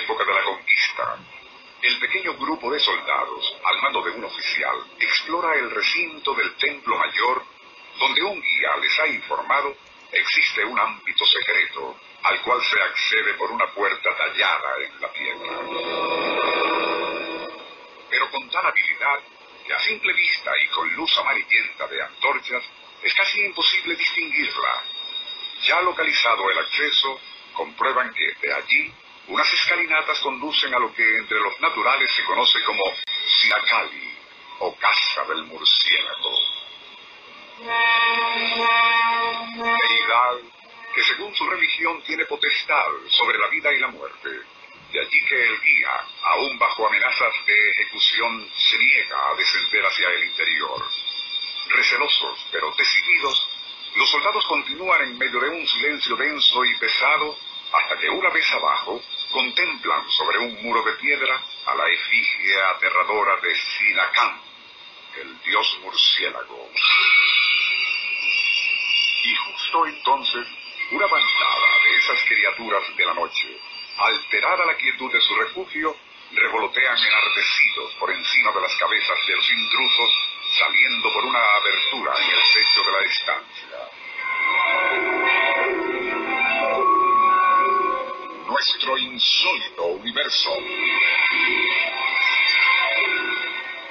Época de la conquista. El pequeño grupo de soldados, al mando de un oficial, explora el recinto del templo mayor, donde un guía les ha informado existe un ámbito secreto al cual se accede por una puerta tallada en la piedra. Pero con tal habilidad que a simple vista y con luz amarillenta de antorchas es casi imposible distinguirla. Ya localizado el acceso, comprueban que de allí unas escalinatas conducen a lo que entre los naturales se conoce como Sinacali o Casa del Murciélago. Deidad que según su religión tiene potestad sobre la vida y la muerte. De allí que el guía, aún bajo amenazas de ejecución, se niega a descender hacia el interior. Recelosos, pero decididos, los soldados continúan en medio de un silencio denso y pesado hasta que una vez abajo contemplan sobre un muro de piedra a la efigie aterradora de Sinacán, el dios murciélago. Y justo entonces, una bandada de esas criaturas de la noche, alterada la quietud de su refugio, revolotean enardecidos por encima de las cabezas de los intrusos, saliendo por una abertura en el techo de la estancia. Insólito universo.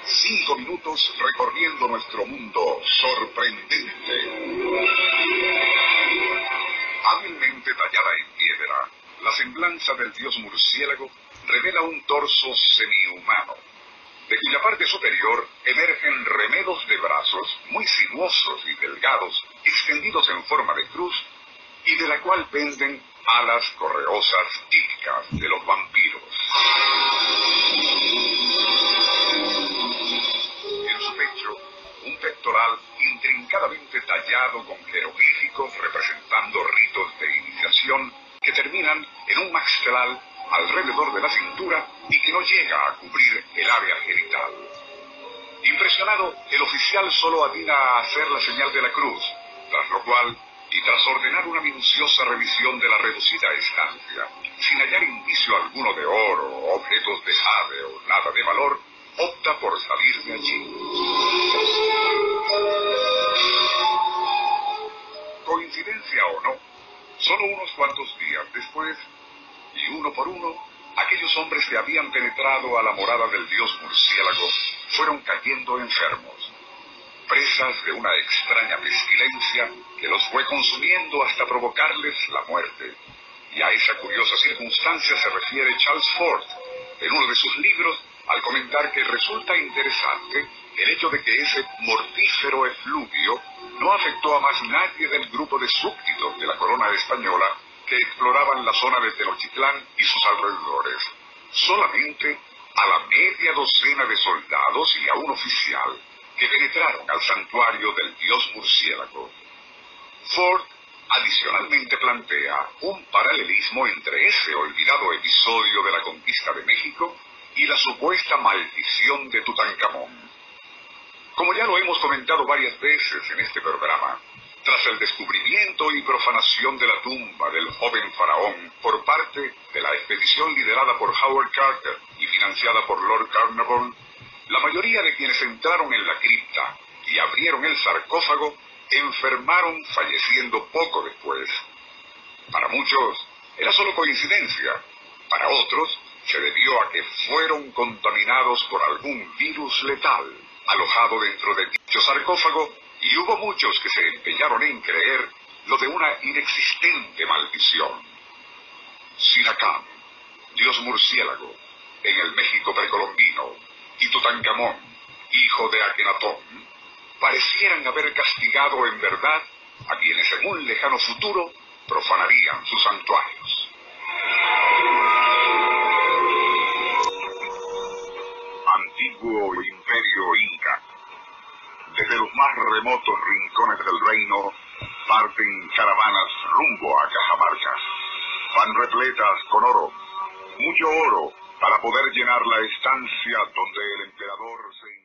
Cinco minutos recorriendo nuestro mundo sorprendente. Hábilmente tallada en piedra, la semblanza del dios murciélago revela un torso semihumano, de cuya parte superior emergen remedos de brazos muy sinuosos y delgados, extendidos en forma de cruz, y de la cual penden alas correosas típicas de los vampiros. En su pecho, un pectoral intrincadamente tallado con jeroglíficos representando ritos de iniciación que terminan en un maxillar alrededor de la cintura y que no llega a cubrir el área genital. Impresionado, el oficial solo atina a hacer la señal de la cruz, tras lo cual, y tras ordenar una minuciosa revisión de la reducida estancia, sin hallar indicio alguno de oro, objetos de jade o nada de valor, opta por salir de allí. Coincidencia o no, solo unos cuantos días después, y uno por uno, aquellos hombres que habían penetrado a la morada del dios murciélago fueron cayendo enfermos, presas de una extraña pestilencia que los fue consumiendo hasta provocarles la muerte. Y a esa curiosa circunstancia se refiere Charles Ford en uno de sus libros al comentar que resulta interesante el hecho de que ese mortífero efluvio no afectó a más nadie del grupo de súbditos de la corona española que exploraban la zona de Tenochtitlán y sus alrededores. Solamente a la media docena de soldados y a un oficial que penetraron al santuario del dios murciélago. Ford adicionalmente plantea un paralelismo entre ese olvidado episodio de la conquista de México y la supuesta maldición de Tutankamón. Como ya lo hemos comentado varias veces en este programa, tras el descubrimiento y profanación de la tumba del joven faraón por parte de la expedición liderada por Howard Carter y financiada por Lord Carnarvon, mayoría de quienes entraron en la cripta y abrieron el sarcófago enfermaron falleciendo poco después. Para muchos era solo coincidencia, para otros se debió a que fueron contaminados por algún virus letal alojado dentro de dicho sarcófago y hubo muchos que se empeñaron en creer lo de una inexistente maldición. Sinacán, dios murciélago, en el México precolombino, y Tutankamón, hijo de Akenatón, parecieran haber castigado en verdad a quienes en un lejano futuro profanarían sus santuarios. Antiguo imperio inca. Desde los más remotos rincones del reino parten caravanas rumbo a Cajamarca. Van repletas con oro, mucho oro, para poder llenar la estancia donde el emperador se